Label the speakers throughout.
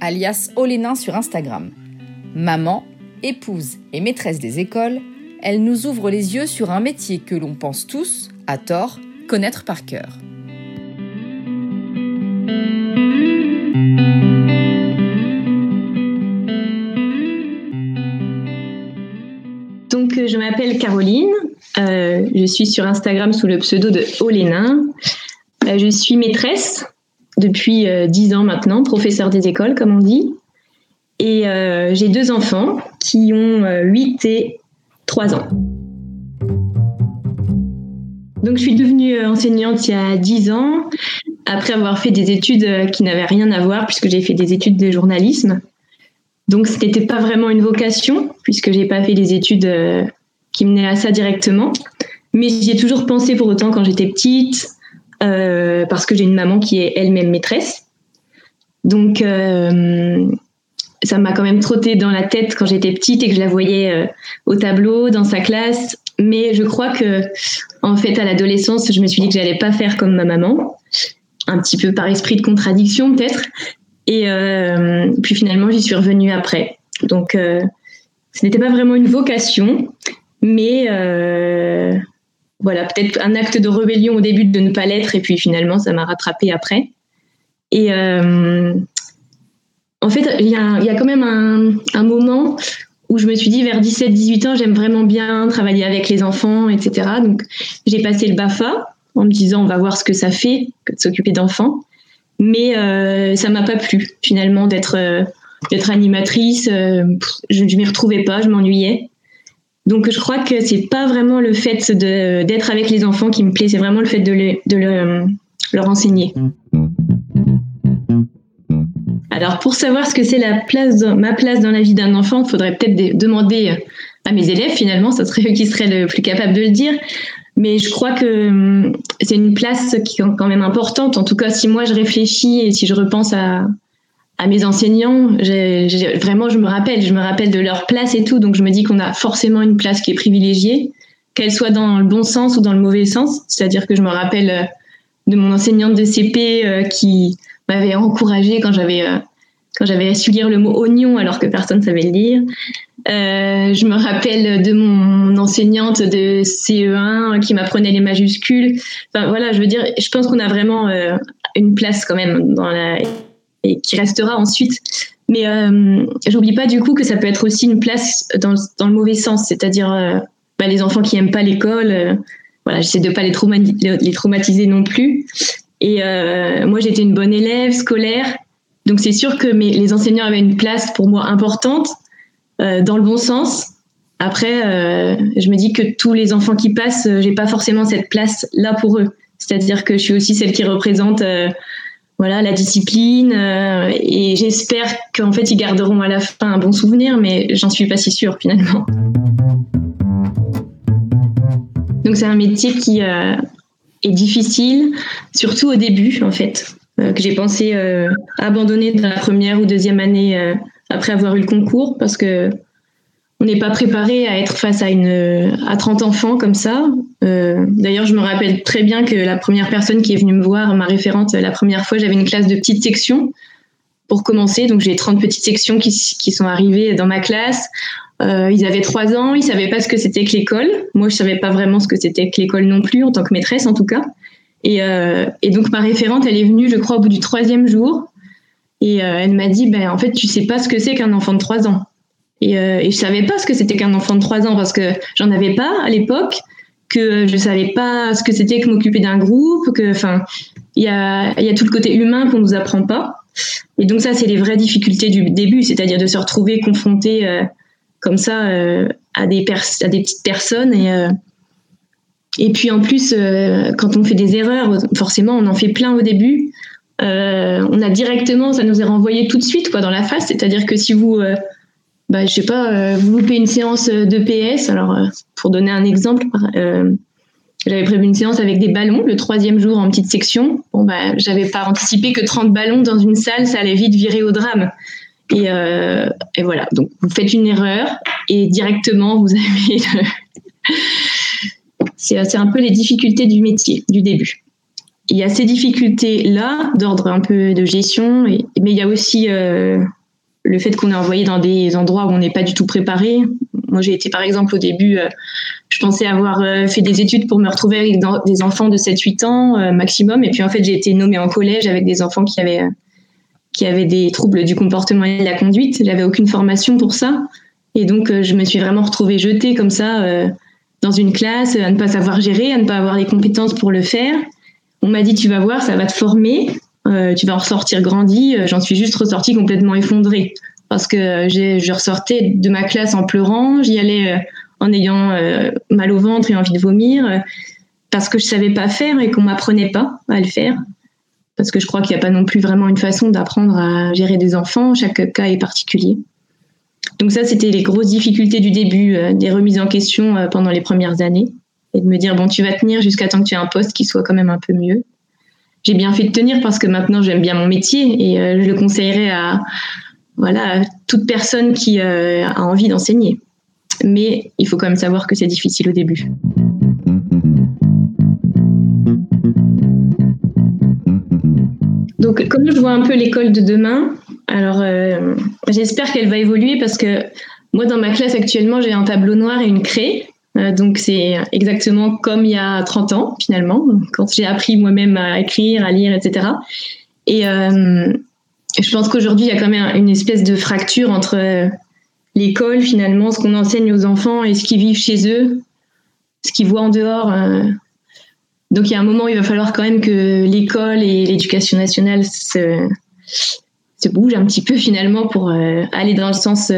Speaker 1: alias Olénin sur Instagram. Maman, épouse et maîtresse des écoles, elle nous ouvre les yeux sur un métier que l'on pense tous, à tort, connaître par cœur.
Speaker 2: Donc, euh, je m'appelle Caroline. Euh, je suis sur Instagram sous le pseudo de Olénin. Euh, je suis maîtresse depuis dix ans maintenant, professeur des écoles, comme on dit. Et j'ai deux enfants qui ont 8 et 3 ans. Donc, je suis devenue enseignante il y a 10 ans, après avoir fait des études qui n'avaient rien à voir, puisque j'ai fait des études de journalisme. Donc, ce n'était pas vraiment une vocation, puisque j'ai pas fait des études euh, qui menaient à ça directement. Mais j'y ai toujours pensé pour autant quand j'étais petite, euh, parce que j'ai une maman qui est elle-même maîtresse. Donc, euh, ça m'a quand même trotté dans la tête quand j'étais petite et que je la voyais au tableau, dans sa classe. Mais je crois que, en fait, à l'adolescence, je me suis dit que j'allais pas faire comme ma maman, un petit peu par esprit de contradiction peut-être. Et euh, puis finalement, j'y suis revenue après. Donc, euh, ce n'était pas vraiment une vocation, mais euh, voilà, peut-être un acte de rébellion au début de ne pas l'être, et puis finalement, ça m'a rattrapé après. Et en fait, il y, a, quand même un, moment où je me suis dit, vers 17-18 ans, j'aime vraiment bien travailler avec les enfants, etc. Donc, j'ai passé le BAFA en me disant, on va voir ce que ça fait de s'occuper d'enfants mais euh, ça m'a pas plu finalement d'être euh, d'être animatrice. Euh, je ne m'y retrouvais pas, je m'ennuyais. Donc je crois que c'est pas vraiment le fait d'être avec les enfants qui me plaît, c'est vraiment le fait de, le, de le, leur enseigner. Alors pour savoir ce que c'est ma place dans la vie d'un enfant, il faudrait peut-être demander à mes élèves finalement, ça serait eux qui seraient le plus capables de le dire. Mais je crois que hum, c'est une place qui est quand même importante. En tout cas, si moi je réfléchis et si je repense à, à mes enseignants, vraiment, je me rappelle, je me rappelle de leur place et tout. Donc, je me dis qu'on a forcément une place qui est privilégiée, qu'elle soit dans le bon sens ou dans le mauvais sens. C'est-à-dire que je me rappelle euh, de mon enseignante de CP euh, qui m'avait encouragée quand j'avais euh, quand j'avais su lire le mot oignon alors que personne savait le lire. Euh, je me rappelle de mon enseignante de CE1 qui m'apprenait les majuscules. Enfin voilà, je veux dire, je pense qu'on a vraiment euh, une place quand même dans la qui restera ensuite. Mais euh, j'oublie pas du coup que ça peut être aussi une place dans, le mauvais sens, c'est-à-dire euh, bah, les enfants qui aiment pas l'école. Euh, voilà, j'essaie de pas les, traumatiser non plus. Et moi, j'étais une bonne élève scolaire, donc c'est sûr que les enseignants avaient une place pour moi importante, euh, dans le bon sens. Après, euh, je me dis que tous les enfants qui passent, euh, j'ai pas forcément cette place là pour eux. C'est-à-dire que je suis aussi celle qui représente voilà la discipline et j'espère qu'en fait ils garderont à la fin un bon souvenir mais j'en suis pas si sûre finalement. Donc c'est un métier qui est difficile surtout au début en fait que j'ai pensé abandonner dans la première ou deuxième année après avoir eu le concours parce que on n'est pas préparé à être face à une à 30 enfants comme ça. Euh, D'ailleurs, je me rappelle très bien que la première personne qui est venue me voir, ma référente, la première fois, j'avais une classe de petites sections pour commencer. Donc j'ai 30 petites sections qui, qui, sont arrivées dans ma classe. Euh, ils avaient 3 ans, ils savaient pas ce que c'était que l'école. Moi, je savais pas vraiment ce que c'était que l'école non plus, en tant que maîtresse en tout cas. Et, euh, et donc ma référente, elle est venue, je crois, au bout du troisième jour. Et elle m'a dit, ben, en fait, tu sais pas ce que c'est qu'un enfant de 3 ans. Et, euh, et je savais pas ce que c'était qu'un enfant de 3 ans parce que j'en avais pas à l'époque, que je savais pas ce que c'était que m'occuper d'un groupe, que, enfin, il y a, tout le côté humain qu'on nous apprend pas. Et donc ça, c'est les vraies difficultés du début, c'est-à-dire de se retrouver confronté euh, comme ça euh, à, des à des petites personnes. Et, euh, et puis en plus, quand on fait des erreurs, forcément, on en fait plein au début on a directement, ça nous est renvoyé tout de suite quoi dans la face. C'est-à-dire que si vous bah, je sais pas, vous loupez une séance de PS. Alors, pour donner un exemple, j'avais prévu une séance avec des ballons le troisième jour en petite section. Bon, bah, j'avais pas anticipé que 30 ballons dans une salle, ça allait vite virer au drame. Et, euh, voilà, donc vous faites une erreur et directement vous avez. c'est un peu les difficultés du métier, du début. Il y a ces difficultés-là, d'ordre un peu de gestion, mais il y a aussi euh, le fait qu'on est envoyé dans des endroits où on n'est pas du tout préparé. Moi, j'ai été par exemple au début, euh, je pensais avoir euh, fait des études pour me retrouver avec des enfants de 7-8 ans euh, maximum. Et puis en fait, j'ai été nommée en collège avec des enfants qui avaient, qui avaient des troubles du comportement et de la conduite. J'avais aucune formation pour ça. Et donc, je me suis vraiment retrouvée jetée comme ça dans une classe, à ne pas savoir gérer, à ne pas avoir les compétences pour le faire. On m'a dit, tu vas voir, ça va te former. Tu vas en ressortir grandi. J'en suis juste ressortie complètement effondrée parce que je ressortais de ma classe en pleurant, j'y allais euh, en ayant euh, mal au ventre et envie de vomir, euh, parce que je savais pas faire et qu'on m'apprenait pas à le faire. Parce que je crois qu'il n'y a pas non plus vraiment une façon d'apprendre à gérer des enfants, chaque cas est particulier. Donc ça, c'était les grosses difficultés du début, des remises en question pendant les premières années, et de me dire, bon, tu vas tenir jusqu'à temps que tu aies un poste qui soit quand même un peu mieux. J'ai bien fait de tenir parce que maintenant j'aime bien mon métier et je le conseillerais à, voilà, toute personne qui euh, a envie d'enseigner. Mais il faut quand même savoir que c'est difficile au début. Donc, comme je vois un peu l'école de demain, alors euh, j'espère qu'elle va évoluer parce que moi, dans ma classe actuellement, j'ai un tableau noir et une craie. Euh, donc, c'est exactement comme il y a 30 ans, finalement, quand j'ai appris moi-même à écrire, à lire, etc. Et, je pense qu'aujourd'hui, il y a quand même une espèce de fracture entre euh, l'école, finalement, ce qu'on enseigne aux enfants et ce qu'ils vivent chez eux, ce qu'ils voient en dehors. Euh. Donc, il y a un moment où il va falloir quand même que l'école et l'éducation nationale se, se bougent un petit peu, finalement, pour euh, aller dans le sens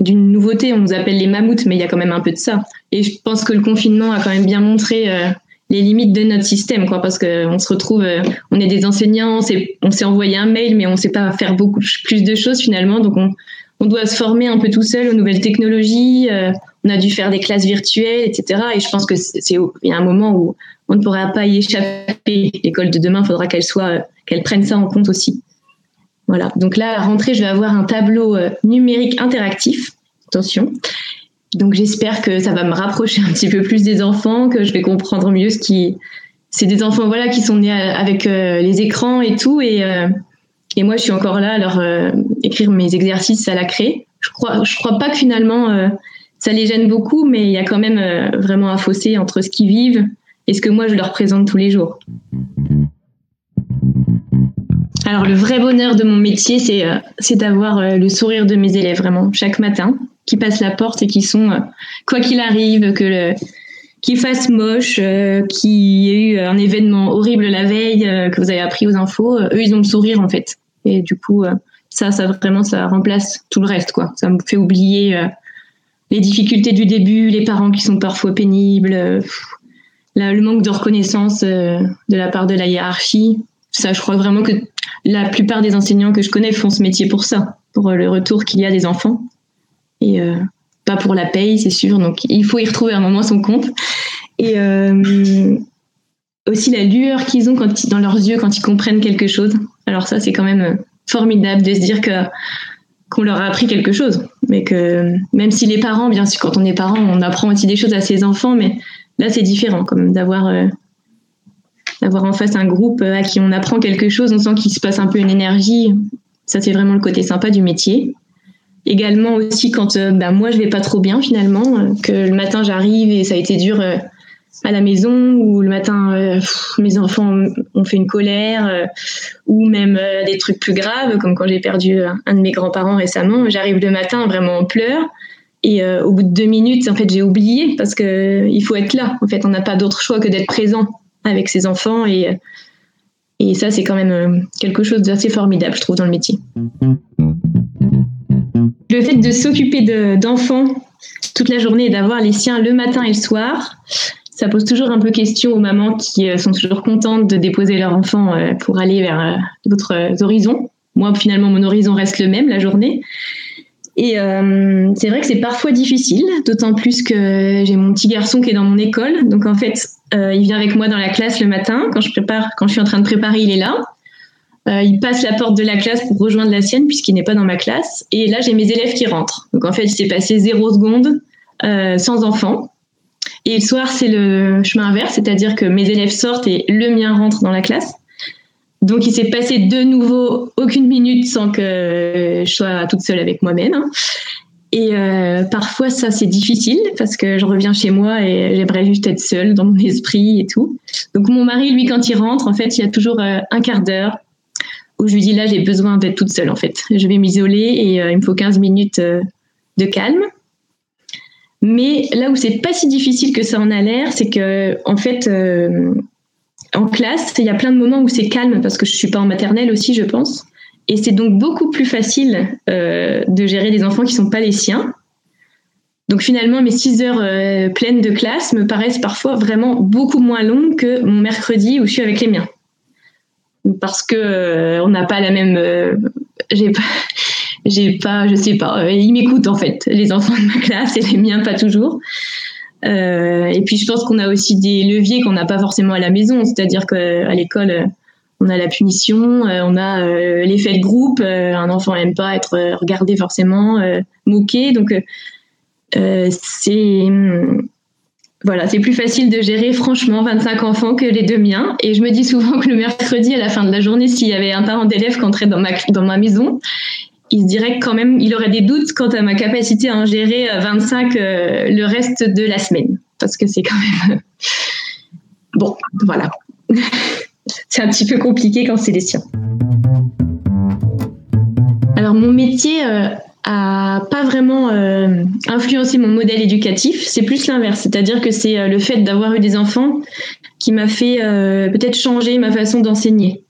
Speaker 2: d'une nouveauté. On nous appelle les mammouths, mais il y a quand même un peu de ça. Et je pense que le confinement a quand même bien montré les limites de notre système, quoi, parce qu'on se retrouve, euh, on est des enseignants, on s'est envoyé un mail, mais on ne sait pas faire beaucoup plus de choses finalement, donc on, on doit se former un peu tout seul aux nouvelles technologies, euh, on a dû faire des classes virtuelles, etc. Et je pense que c'est y a un moment où on ne pourra pas y échapper. L'école de demain, il faudra qu'elle soit, qu'elle prenne ça en compte aussi. Voilà. Donc là, à rentrée, je vais avoir un tableau euh, numérique interactif. Attention, donc j'espère que ça va me rapprocher un petit peu plus des enfants, que je vais comprendre mieux ce qui. C'est des enfants voilà qui sont nés avec euh, les écrans et tout, et, euh, et moi je suis encore là à leur écrire mes exercices à la craie. Je crois crois pas que finalement ça les gêne beaucoup, mais il y a quand même vraiment un fossé entre ce qu'ils vivent et ce que moi je leur présente tous les jours. Alors le vrai bonheur de mon métier, c'est c'est d'avoir le sourire de mes élèves vraiment chaque matin qui passent la porte et qui sont, euh, quoi qu'il arrive, que le, qu'il fasse moche, euh, qu'il y ait eu un événement horrible la veille, euh, que vous avez appris aux infos, eux, ils ont le sourire, en fait. Et du coup, ça, ça vraiment, ça remplace tout le reste, quoi. Ça me fait oublier les difficultés du début, les parents qui sont parfois pénibles, le manque de reconnaissance de la part de la hiérarchie. Ça, je crois vraiment que la plupart des enseignants que je connais font ce métier pour ça, pour le retour qu'il y a des enfants et euh, pas pour la paye, c'est sûr. Donc il faut y retrouver un moment son compte. Et euh, aussi la lueur qu'ils ont quand dans leurs yeux quand ils comprennent quelque chose. Alors ça, c'est quand même euh, formidable de se dire que qu'on leur a appris quelque chose, mais que même si les parents, bien sûr, quand on est parent, on apprend aussi des choses à ses enfants, mais là c'est différent, comme d'avoir d'avoir en face un groupe à qui on apprend quelque chose, on sent qu'il se passe un peu une énergie. Ça c'est vraiment le côté sympa du métier. Également aussi quand euh, bah, moi je vais pas trop bien finalement, euh, que le matin j'arrive et ça a été dur euh, à la maison ou le matin mes enfants ont fait une colère ou même des trucs plus graves comme quand j'ai perdu un de mes grands-parents récemment. J'arrive le matin vraiment en pleurs et au bout de deux minutes en fait j'ai oublié parce que il faut être là. En fait on n'a pas d'autre choix que d'être présent avec ses enfants et et ça c'est quand même quelque chose d'assez formidable je trouve dans le métier le fait de s'occuper d'enfants toute la journée et d'avoir les siens le matin et le soir, ça pose toujours un peu question aux mamans qui sont toujours contentes de déposer leur enfant pour aller vers d'autres horizons. Moi, finalement, mon horizon reste le même la journée. Et c'est vrai que c'est parfois difficile, d'autant plus que j'ai mon petit garçon qui est dans mon école. Donc en fait, il vient avec moi dans la classe le matin. Quand je suis en train de préparer, il est là. Euh, il passe la porte de la classe pour rejoindre la sienne puisqu'il n'est pas dans ma classe. Et là, j'ai mes élèves qui rentrent. Donc en fait, il s'est passé zéro seconde euh, sans enfant. Et le soir, c'est le chemin inverse, c'est-à-dire que mes élèves sortent et le mien rentre dans la classe. Donc il s'est passé de nouveau aucune minute sans que je sois toute seule avec moi-même. Hein. Et euh, parfois, ça, c'est difficile parce que je reviens chez moi et j'aimerais juste être seule dans mon esprit et tout. Donc, mon mari, lui, quand il rentre, en fait, il y a toujours un quart d'heure où je lui dis là j'ai besoin d'être toute seule en fait. Je vais m'isoler et euh, il me faut 15 minutes euh, de calme. Mais là où c'est pas si difficile que ça en a l'air, c'est que en fait euh, en classe, il y a plein de moments où c'est calme parce que je suis pas en maternelle aussi, je pense. Et c'est donc beaucoup plus facile de gérer des enfants qui sont pas les siens. Donc finalement, mes 6 heures pleines de classe me paraissent parfois vraiment beaucoup moins longues que mon mercredi où je suis avec les miens parce que euh, on n'a pas la même. Euh, j'ai pas, j'ai pas, je sais pas. Euh, ils m'écoutent en fait, les enfants de ma classe et les miens pas toujours. Et puis je pense qu'on a aussi des leviers qu'on n'a pas forcément à la maison, c'est-à-dire qu'à l'école on a la punition, on a l'effet de groupe. un enfant n'aime pas être regardé forcément, moqué, donc c'est voilà, c'est plus facile de gérer franchement 25 enfants que les deux miens. Et je me dis souvent que le mercredi, à la fin de la journée, s'il y avait un parent d'élève qui entrait dans ma, dans ma maison, il se dirait quand même, il aurait des doutes quant à ma capacité à en gérer 25 euh, euh, le reste de la semaine. Parce que c'est quand même... bon, voilà. c'est un petit peu compliqué quand c'est les siens. Alors mon métier, euh, a pas vraiment euh, influencé mon modèle éducatif. C'est plus l'inverse, c'est-à-dire que c'est euh, le fait d'avoir eu des enfants qui m'a fait euh, peut-être changer ma façon d'enseigner.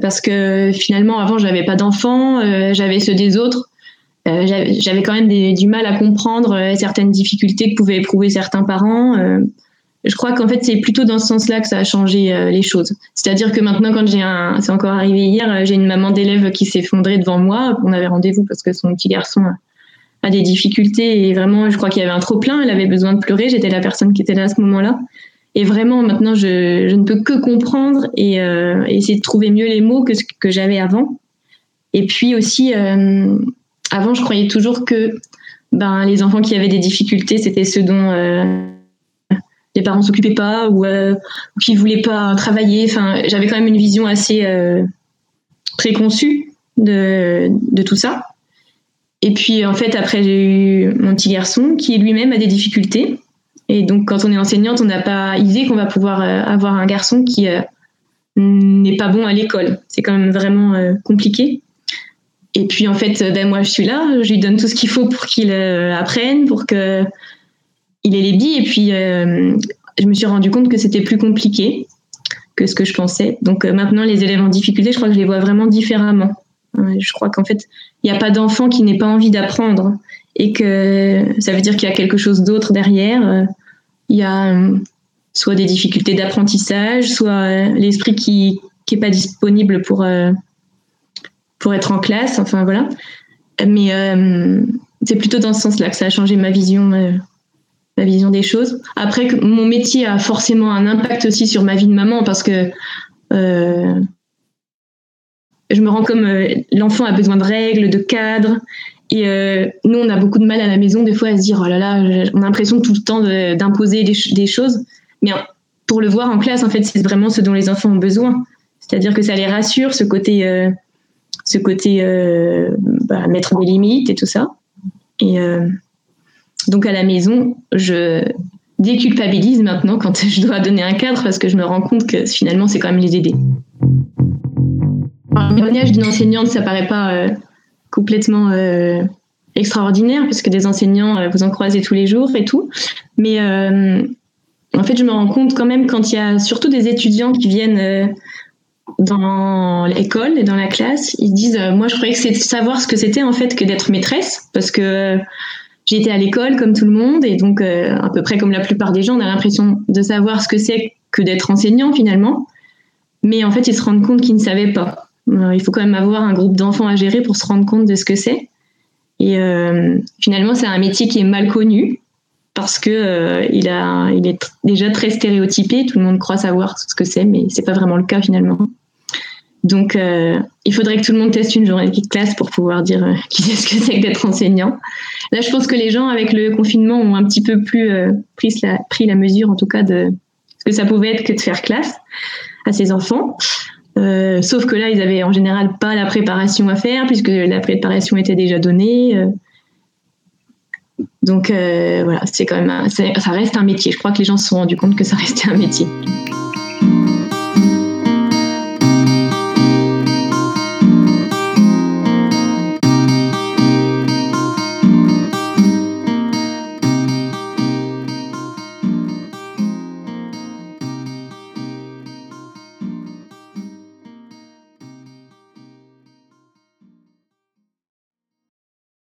Speaker 2: Parce que finalement, avant, j'avais pas d'enfants, j'avais ceux des autres. j'avais quand même du mal à comprendre certaines difficultés que pouvaient éprouver certains parents je crois qu'en fait, c'est plutôt dans ce sens-là que ça a changé euh, les choses. C'est-à-dire que maintenant, quand j'ai un, c'est encore arrivé hier, euh, j'ai une maman d'élève qui s'est effondrée devant moi. On avait rendez-vous parce que son petit garçon a des difficultés et vraiment, je crois qu'il y avait un trop plein. Elle avait besoin de pleurer. J'étais la personne qui était là à ce moment-là. Et vraiment, maintenant, je, ne peux que comprendre et euh, essayer de trouver mieux les mots que ce que j'avais avant. Et puis aussi, euh, avant, je croyais toujours que ben, les enfants qui avaient des difficultés, c'était ceux dont les parents s'occupaient pas ou, euh, ou qui voulaient pas travailler. Enfin, j'avais quand même une vision assez euh, préconçue de tout ça. Et puis en fait, après, j'ai eu mon petit garçon qui lui-même a des difficultés. Et donc, quand on est enseignante, on n'a pas idée qu'on va pouvoir euh, avoir un garçon qui euh, n'est pas bon à l'école. C'est quand même vraiment compliqué. Et puis en fait, ben moi je suis là, je lui donne tout ce qu'il faut pour qu'il apprenne, pour que il est les billes. Et puis, euh, je me suis rendu compte que c'était plus compliqué que ce que je pensais. Donc euh, maintenant, les élèves en difficulté, je crois que je les vois vraiment différemment. Je crois qu'en fait, il n'y a pas d'enfant qui n'ait pas envie d'apprendre et que ça veut dire qu'il y a quelque chose d'autre derrière. Euh, il y a soit des difficultés d'apprentissage, soit l'esprit qui n'est pas disponible pour, pour être en classe. Enfin voilà. Mais c'est plutôt dans ce sens-là que ça a changé ma vision ma vision des choses. Après, mon métier a forcément un impact aussi sur ma vie de maman parce que euh, je me rends comme euh, l'enfant a besoin de règles, de cadres. Et euh, nous, on a beaucoup de mal à la maison, des fois, à se dire oh là là, on a l'impression tout le temps d'imposer des, choses. Mais pour le voir en classe, en fait, c'est vraiment ce dont les enfants ont besoin. C'est-à-dire que ça les rassure, ce côté, ce côté bah, mettre des limites et tout ça. Et donc à la maison, je déculpabilise maintenant quand je dois donner un cadre parce que je me rends compte que finalement c'est quand même les aider. Le témoignage d'une enseignante, ça paraît pas euh, complètement euh, extraordinaire parce que des enseignants, euh, vous en croisez tous les jours et tout. Mais en fait, je me rends compte quand même quand il y a surtout des étudiants qui viennent dans l'école et dans la classe, ils disent Moi, je croyais que c'était savoir ce que c'était en fait que d'être maîtresse parce que J'étais à l'école comme tout le monde et donc à peu près comme la plupart des gens, on a l'impression de savoir ce que c'est que d'être enseignant finalement. Mais en fait, ils se rendent compte qu'ils ne savaient pas. Il faut quand même avoir un groupe d'enfants à gérer pour se rendre compte de ce que c'est. Et finalement, c'est un métier qui est mal connu parce que euh, il, a, il est déjà très stéréotypé. Tout le monde croit savoir ce que c'est, mais c'est pas vraiment le cas finalement. Donc, euh, il faudrait que tout le monde teste une journée de classe pour pouvoir dire euh, qui sait ce que c'est que d'être enseignant. Là, je pense que les gens, avec le confinement, ont un petit peu plus pris, la, pris la mesure, en tout cas, de ce que ça pouvait être que de faire classe à ces enfants. Sauf que là, ils avaient en général pas la préparation à faire, puisque la préparation était déjà donnée. Donc euh, voilà, c'est quand même ça reste un métier. Je crois que les gens se sont rendus compte que ça restait un métier.